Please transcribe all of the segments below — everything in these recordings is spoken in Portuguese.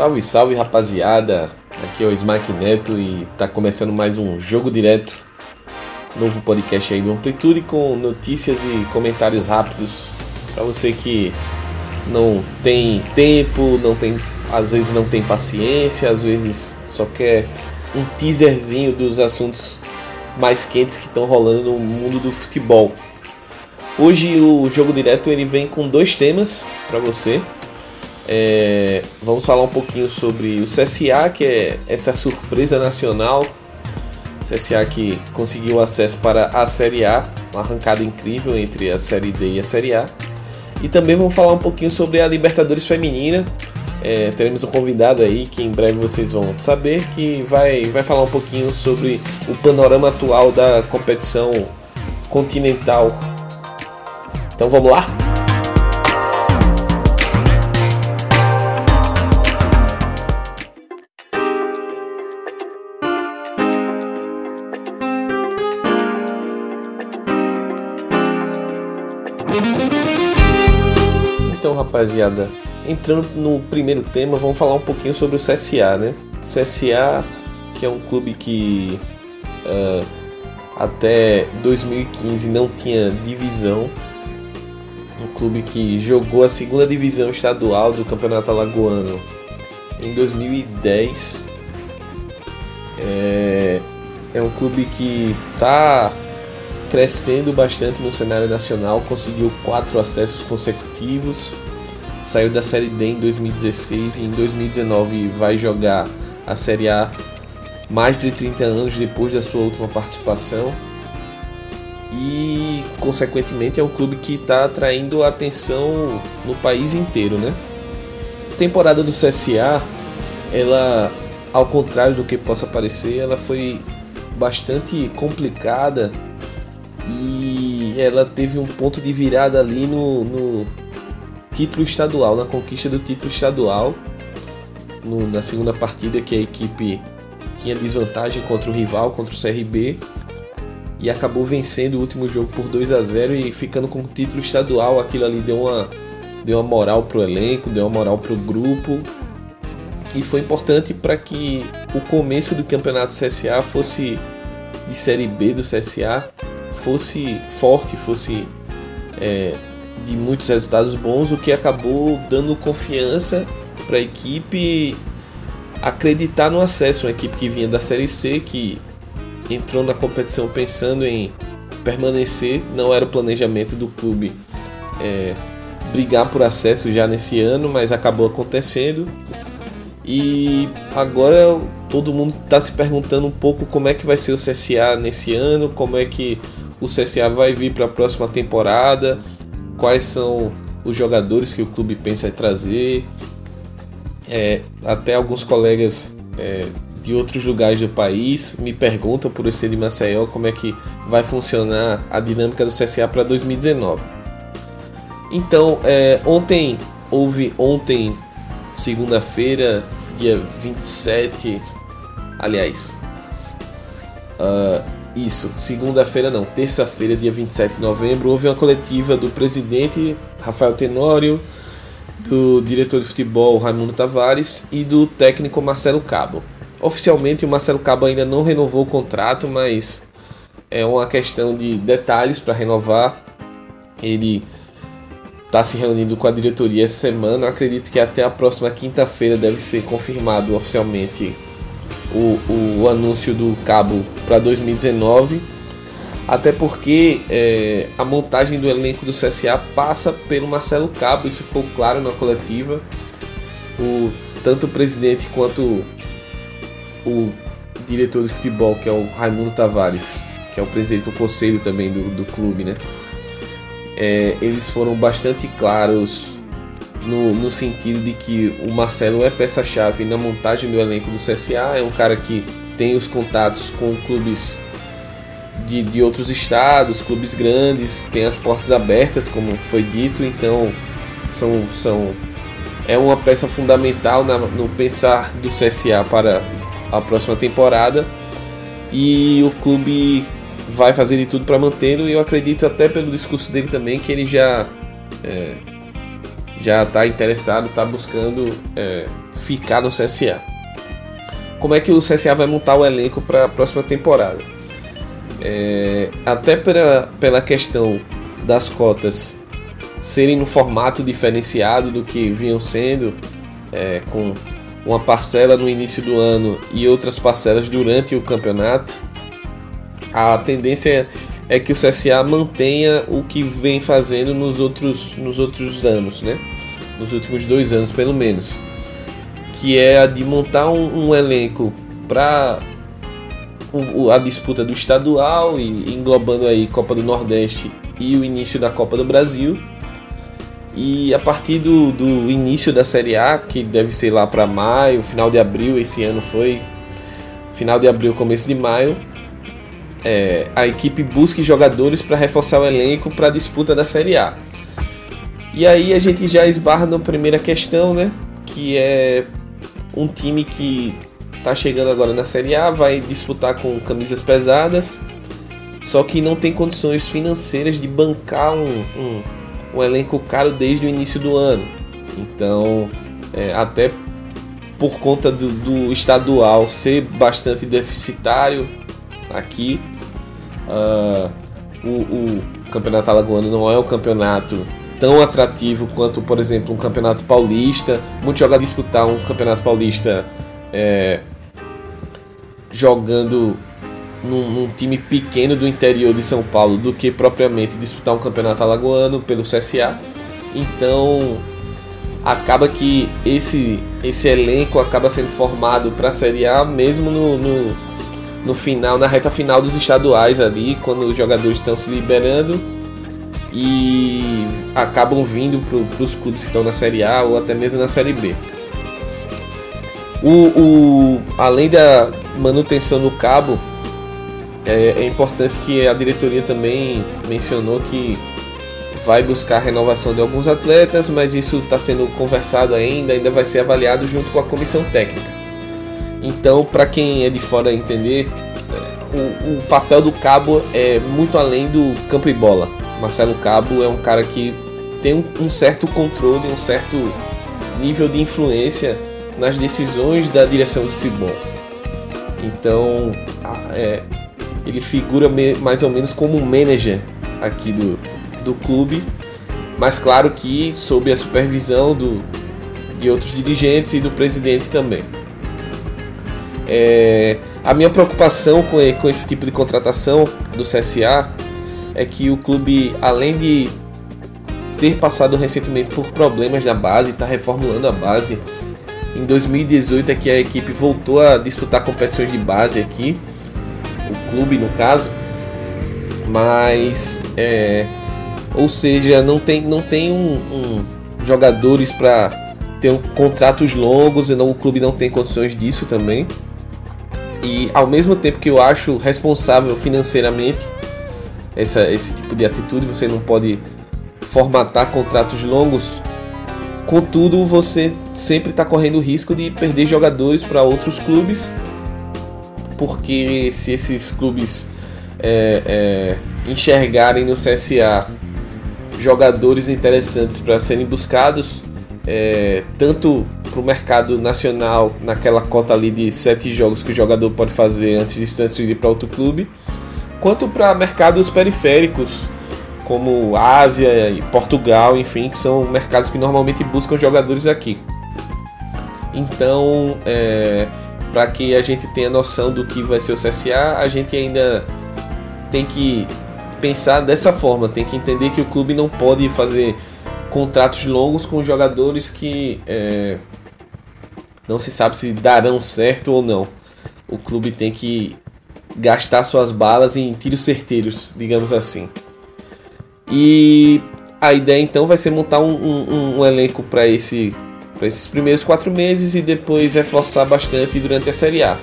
Salve, salve rapaziada! Aqui é o Smack Neto e tá começando mais um Jogo Direto, novo podcast aí do Amplitude com notícias e comentários rápidos para você que não tem tempo, não tem, às vezes não tem paciência, às vezes só quer um teaserzinho dos assuntos mais quentes que estão rolando no mundo do futebol. Hoje o Jogo Direto ele vem com dois temas para você. É, vamos falar um pouquinho sobre o CSA, que é essa surpresa nacional. CSA que conseguiu acesso para a Série A, uma arrancada incrível entre a Série D e a Série A. E também vamos falar um pouquinho sobre a Libertadores Feminina. É, teremos um convidado aí que em breve vocês vão saber, que vai, vai falar um pouquinho sobre o panorama atual da competição continental. Então vamos lá? Rapaziada, entrando no primeiro tema, vamos falar um pouquinho sobre o CSA, né? CSA, que é um clube que uh, até 2015 não tinha divisão, um clube que jogou a segunda divisão estadual do Campeonato Alagoano em 2010. É, é um clube que está crescendo bastante no cenário nacional, conseguiu quatro acessos consecutivos, saiu da Série D em 2016 e em 2019 vai jogar a Série A mais de 30 anos depois da sua última participação. E, consequentemente, é um clube que está atraindo atenção no país inteiro, né? A temporada do CSA, ela, ao contrário do que possa parecer, ela foi bastante complicada e ela teve um ponto de virada ali no, no título estadual, na conquista do título estadual, no, na segunda partida que a equipe tinha desvantagem contra o rival, contra o CRB, e acabou vencendo o último jogo por 2 a 0 e ficando com o título estadual. Aquilo ali deu uma, deu uma moral pro elenco, deu uma moral pro grupo. E foi importante para que o começo do campeonato CSA fosse de Série B do CSA fosse forte, fosse é, de muitos resultados bons, o que acabou dando confiança para a equipe acreditar no acesso. Uma equipe que vinha da Série C, que entrou na competição pensando em permanecer, não era o planejamento do clube é, brigar por acesso já nesse ano, mas acabou acontecendo. E agora todo mundo está se perguntando um pouco como é que vai ser o CSA nesse ano, como é que o CSA vai vir para a próxima temporada, quais são os jogadores que o clube pensa em trazer. É, até alguns colegas é, de outros lugares do país me perguntam, por eu ser de Maceió, como é que vai funcionar a dinâmica do CSA para 2019. Então, é, ontem houve ontem, segunda-feira, dia 27, aliás, uh, isso, segunda-feira não, terça-feira, dia 27 de novembro, houve uma coletiva do presidente Rafael Tenório, do diretor de futebol Raimundo Tavares e do técnico Marcelo Cabo. Oficialmente o Marcelo Cabo ainda não renovou o contrato, mas é uma questão de detalhes para renovar. Ele está se reunindo com a diretoria essa semana. Eu acredito que até a próxima quinta-feira deve ser confirmado oficialmente o, o anúncio do cabo para 2019, até porque é, a montagem do elenco do CSA passa pelo Marcelo Cabo, isso ficou claro na coletiva. O, tanto o presidente quanto o diretor de futebol, que é o Raimundo Tavares, que é o presidente do conselho também do, do clube, né? É, eles foram bastante claros no, no sentido de que o Marcelo é peça-chave na montagem do elenco do CSA, é um cara que tem os contatos com clubes de, de outros estados, clubes grandes, tem as portas abertas, como foi dito, então são, são é uma peça fundamental na, no pensar do CSA para a próxima temporada. E o clube vai fazer de tudo para mantê-lo e eu acredito até pelo discurso dele também que ele já é, já está interessado, está buscando é, ficar no CSA. Como é que o CSA vai montar o elenco para a próxima temporada? É, até pela, pela questão das cotas serem no formato diferenciado do que vinham sendo, é, com uma parcela no início do ano e outras parcelas durante o campeonato, a tendência é que o CSA mantenha o que vem fazendo nos outros, nos outros anos, né? Nos últimos dois anos, pelo menos. Que é a de montar um, um elenco para a disputa do estadual e englobando aí Copa do Nordeste e o início da Copa do Brasil e a partir do, do início da Série A, que deve ser lá para maio, final de abril, esse ano foi final de abril, começo de maio, é, a equipe busca jogadores para reforçar o elenco para a disputa da Série A. E aí a gente já esbarra na primeira questão, né? Que é um time que está chegando agora na Série A, vai disputar com camisas pesadas, só que não tem condições financeiras de bancar um, um um elenco caro desde o início do ano. Então, é, até por conta do, do, estadual ser bastante deficitário aqui, uh, o, o, campeonato alagoano não é um campeonato tão atrativo quanto, por exemplo, um campeonato paulista. Muito jogar disputar um campeonato paulista é, jogando num, num, time pequeno do interior de São Paulo do que propriamente disputar um campeonato alagoano pelo CSA. Então acaba que esse, esse elenco acaba sendo formado para a Série A mesmo no, no, no, final, na reta final dos estaduais ali, quando os jogadores estão se liberando e acabam vindo para os clubes que estão na Série A ou até mesmo na Série B. O, o, além da manutenção no cabo, é, é importante que a diretoria também mencionou que vai buscar a renovação de alguns atletas, mas isso está sendo conversado ainda, ainda vai ser avaliado junto com a comissão técnica. Então, para quem é de fora entender, é, o, o, papel do Cabo é muito além do campo e bola. Marcelo Cabo é um cara que tem um, um certo controle, um certo nível de influência nas decisões da direção do futebol. Então, é, ele figura mais ou menos como um manager aqui do, do clube, mas claro que sob a supervisão do, de outros dirigentes e do presidente também. É, a minha preocupação com, com esse tipo de contratação do CSA é que o clube, além de ter passado recentemente por problemas na base, está reformulando a base. Em 2018 é que a equipe voltou a disputar competições de base aqui o clube no caso, mas é, ou seja, não tem, não tem um, um jogadores para ter um, contratos longos, e não, o clube não tem condições disso também. E ao mesmo tempo que eu acho responsável financeiramente essa, esse tipo de atitude, você não pode formatar contratos longos. Contudo, você sempre está correndo o risco de perder jogadores para outros clubes porque se esses clubes é, é, enxergarem no CSA jogadores interessantes para serem buscados, é, tanto para o mercado nacional, naquela cota ali de sete jogos que o jogador pode fazer antes de transferir para outro clube, quanto para mercados periféricos, como Ásia e Portugal, enfim, que são mercados que normalmente buscam jogadores aqui. Então, é, para que a gente tenha noção do que vai ser o CSA, a gente ainda tem que pensar dessa forma, tem que entender que o clube não pode fazer contratos longos com jogadores que é, não se sabe se darão certo ou não. O clube tem que gastar suas balas em tiros certeiros, digamos assim. E a ideia então vai ser montar um, um, um elenco para esse esses primeiros quatro meses e depois reforçar bastante durante a Série A.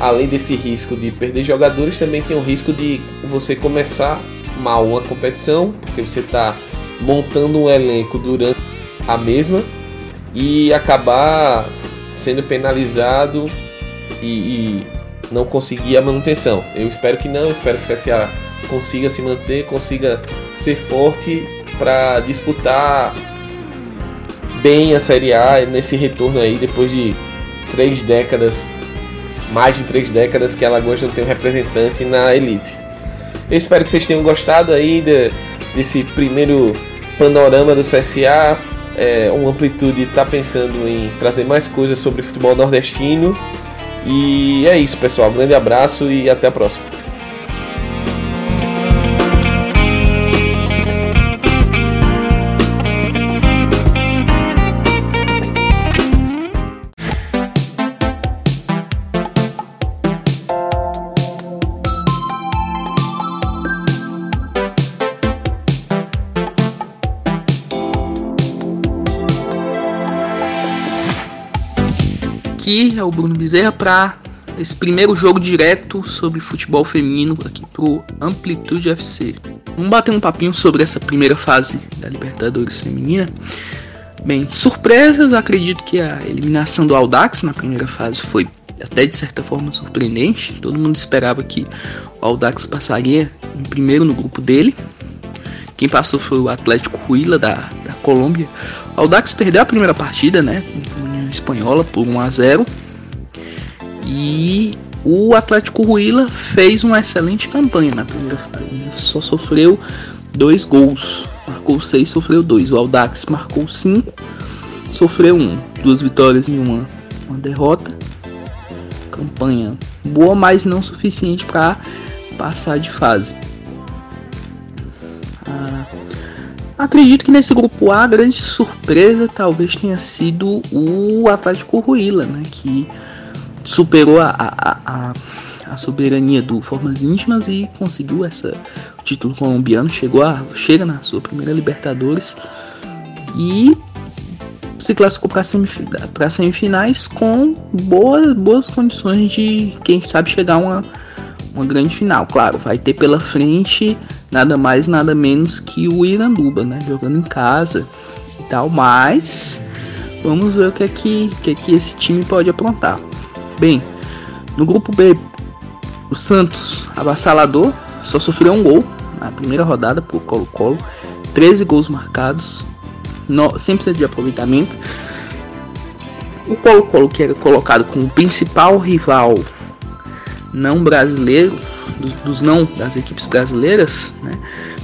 Além desse risco de perder jogadores, também tem o risco de você começar mal uma competição, porque você está montando um elenco durante a mesma e acabar sendo penalizado e, e não conseguir a manutenção. Eu espero que não, espero que o CSA consiga se manter, consiga ser forte para disputar bem a Série A nesse retorno aí depois de três décadas, mais de três décadas que a Alagoas não tem um representante na elite. Eu espero que vocês tenham gostado aí de, desse primeiro panorama do CSA. É, uma amplitude está pensando em trazer mais coisas sobre futebol nordestino. E é isso, pessoal. Um grande abraço e até a próxima. Aqui é o Bruno Bezerra para esse primeiro jogo direto sobre futebol feminino aqui pro Amplitude FC. Vamos bater um papinho sobre essa primeira fase da Libertadores Feminina. Bem, surpresas, acredito que a eliminação do Aldax na primeira fase foi até de certa forma surpreendente. Todo mundo esperava que o Aldax passaria em primeiro no grupo dele. Quem passou foi o Atlético Huila da, da Colômbia. O Aldax perdeu a primeira partida, né? Espanhola por 1 a 0 e o Atlético Ruila fez uma excelente campanha na primeira fase. Só sofreu dois gols, marcou seis, sofreu dois. O Aldax marcou cinco, sofreu um, duas vitórias e uma, uma derrota. Campanha boa, mas não suficiente para passar de fase. Acredito que nesse grupo A a grande surpresa talvez tenha sido o Atlético Ruila, né? Que superou a, a, a, a soberania do Formas Íntimas e conseguiu essa o título colombiano, chegou a, chega na sua primeira Libertadores e se classificou para semif semifinais com boas, boas condições de, quem sabe, chegar a uma, uma grande final. Claro, vai ter pela frente nada mais, nada menos que o Iranduba, né? Jogando em casa e tal, mas vamos ver o que é que, que, é que esse time pode aprontar. Bem, no grupo B, o Santos, avassalador, só sofreu um gol na primeira rodada por Colo-Colo, 13 gols marcados, no, 100% de aproveitamento. O Colo-Colo, que era colocado como principal rival não brasileiro, dos, dos, não das equipes brasileiras, né,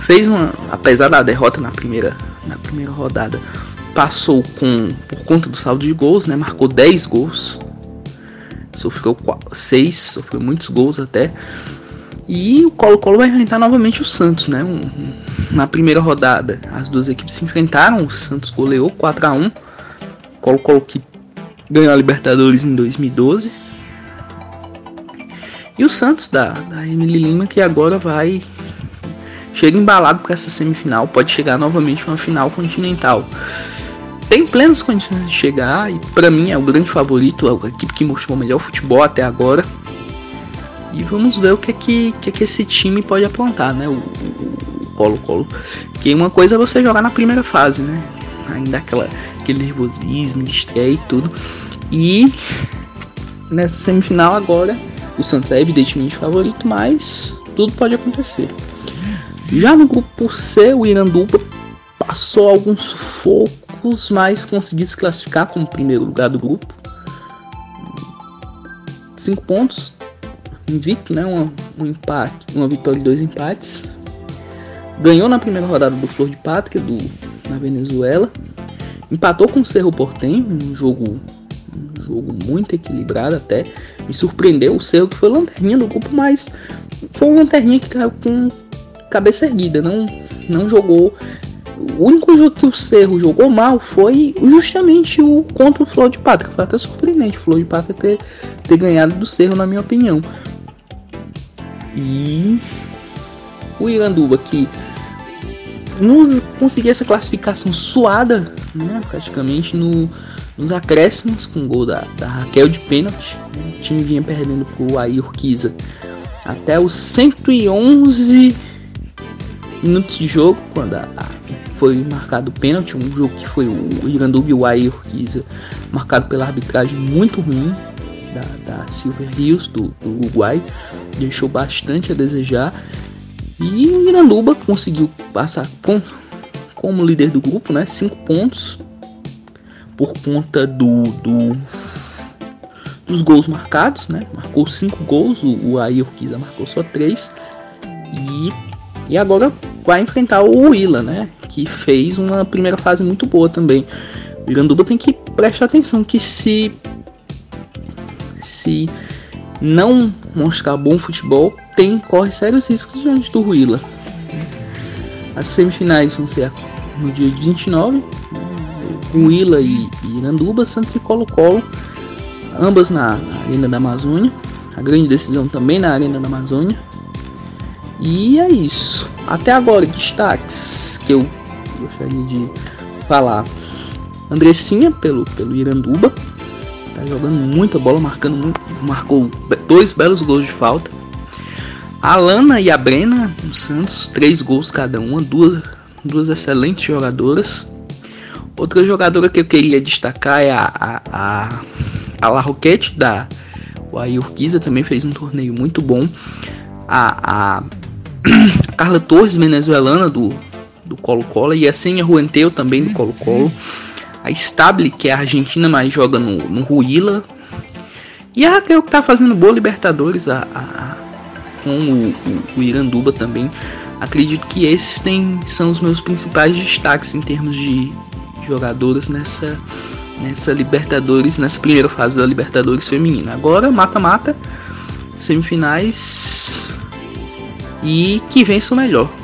fez uma, apesar da derrota na primeira, na primeira rodada, passou com por conta do saldo de gols, né, marcou 10 gols, sofreu 6, sofreu muitos gols até. E o Colo-Colo vai enfrentar novamente o Santos, né? Um, um, na primeira rodada, as duas equipes se enfrentaram, o Santos goleou 4 a 1 Colo-Colo que ganhou a Libertadores em 2012 e o Santos da, da Emily Lima que agora vai chega embalado para essa semifinal, pode chegar novamente uma final continental. Tem plenas condições de chegar e para mim é o grande favorito, é a equipe que mostrou o melhor futebol até agora. E vamos ver o que é que, que, é que esse time pode aprontar, né? O Colo-Colo. Que uma coisa é você jogar na primeira fase, né? Ainda aquela, aquele nervosismo estreia e tudo. E nessa semifinal agora o Santos é evidentemente favorito, mas tudo pode acontecer. Já no grupo C, o Iranduba passou alguns sufocos, mas conseguiu se classificar como primeiro lugar do grupo. Cinco pontos, invicto, né? Um, um empate, uma vitória e dois empates. Ganhou na primeira rodada do Flor de Pátria, do, na Venezuela. Empatou com o Cerro Portem, um jogo jogo muito equilibrado até. Me surpreendeu o Cerro que foi lanterninha do grupo, mas foi uma lanterninha que caiu com cabeça erguida, não, não jogou. O único jogo que o Cerro jogou mal foi justamente o contra o Flor de Pátria. Foi até surpreendente o Flor de Pátria ter, ter ganhado do Cerro, na minha opinião. E o Iranduba que nos conseguiu essa classificação suada, né, praticamente no, nos acréscimos, com o gol da, da Raquel de pênalti, né? o time vinha perdendo pro Air Urquiza até os 111 minutos de jogo, quando a, a, foi marcado o pênalti, um jogo que foi o Iranduba e o Air Urquiza, marcado pela arbitragem muito ruim da, da Silver Rios, do, do Uruguai, deixou bastante a desejar. E o Iranduba conseguiu passar com, como líder do grupo, né? 5 pontos por conta do, do dos gols marcados, né? Marcou cinco gols, o, o marcou só três. E, e agora vai enfrentar o Willa, né? Que fez uma primeira fase muito boa também. O Iranduba tem que prestar atenção que se se não mostrar bom futebol, tem corre sérios riscos diante do Willa. As semifinais vão ser no dia 29, Willa e, e Iranduba, Santos e Colo-Colo, ambas na, na Arena da Amazônia. A grande decisão também na Arena da Amazônia. E é isso. Até agora, destaques que eu gostaria de falar. Andressinha pelo, pelo Iranduba. Tá jogando muita bola, marcando muito, marcou dois belos gols de falta. A Lana e a Brena, no Santos, três gols cada uma, duas, duas excelentes jogadoras. Outra jogadora que eu queria destacar é a, a, a, a La Roquette da Urquiza, também fez um torneio muito bom. A, a Carla Torres, venezuelana do, do Colo-Colo, e a Senha Ruenteu, também do Colo-Colo. A Stable, que é a argentina, mas joga no, no Ruila. E a Raquel que tá fazendo boa Libertadores a, a, a com o, o, o, Iranduba também. Acredito que esses tem, são os meus principais destaques em termos de jogadoras nessa, nessa Libertadores, nessa primeira fase da Libertadores feminina. Agora, mata-mata, semifinais e que vença o melhor.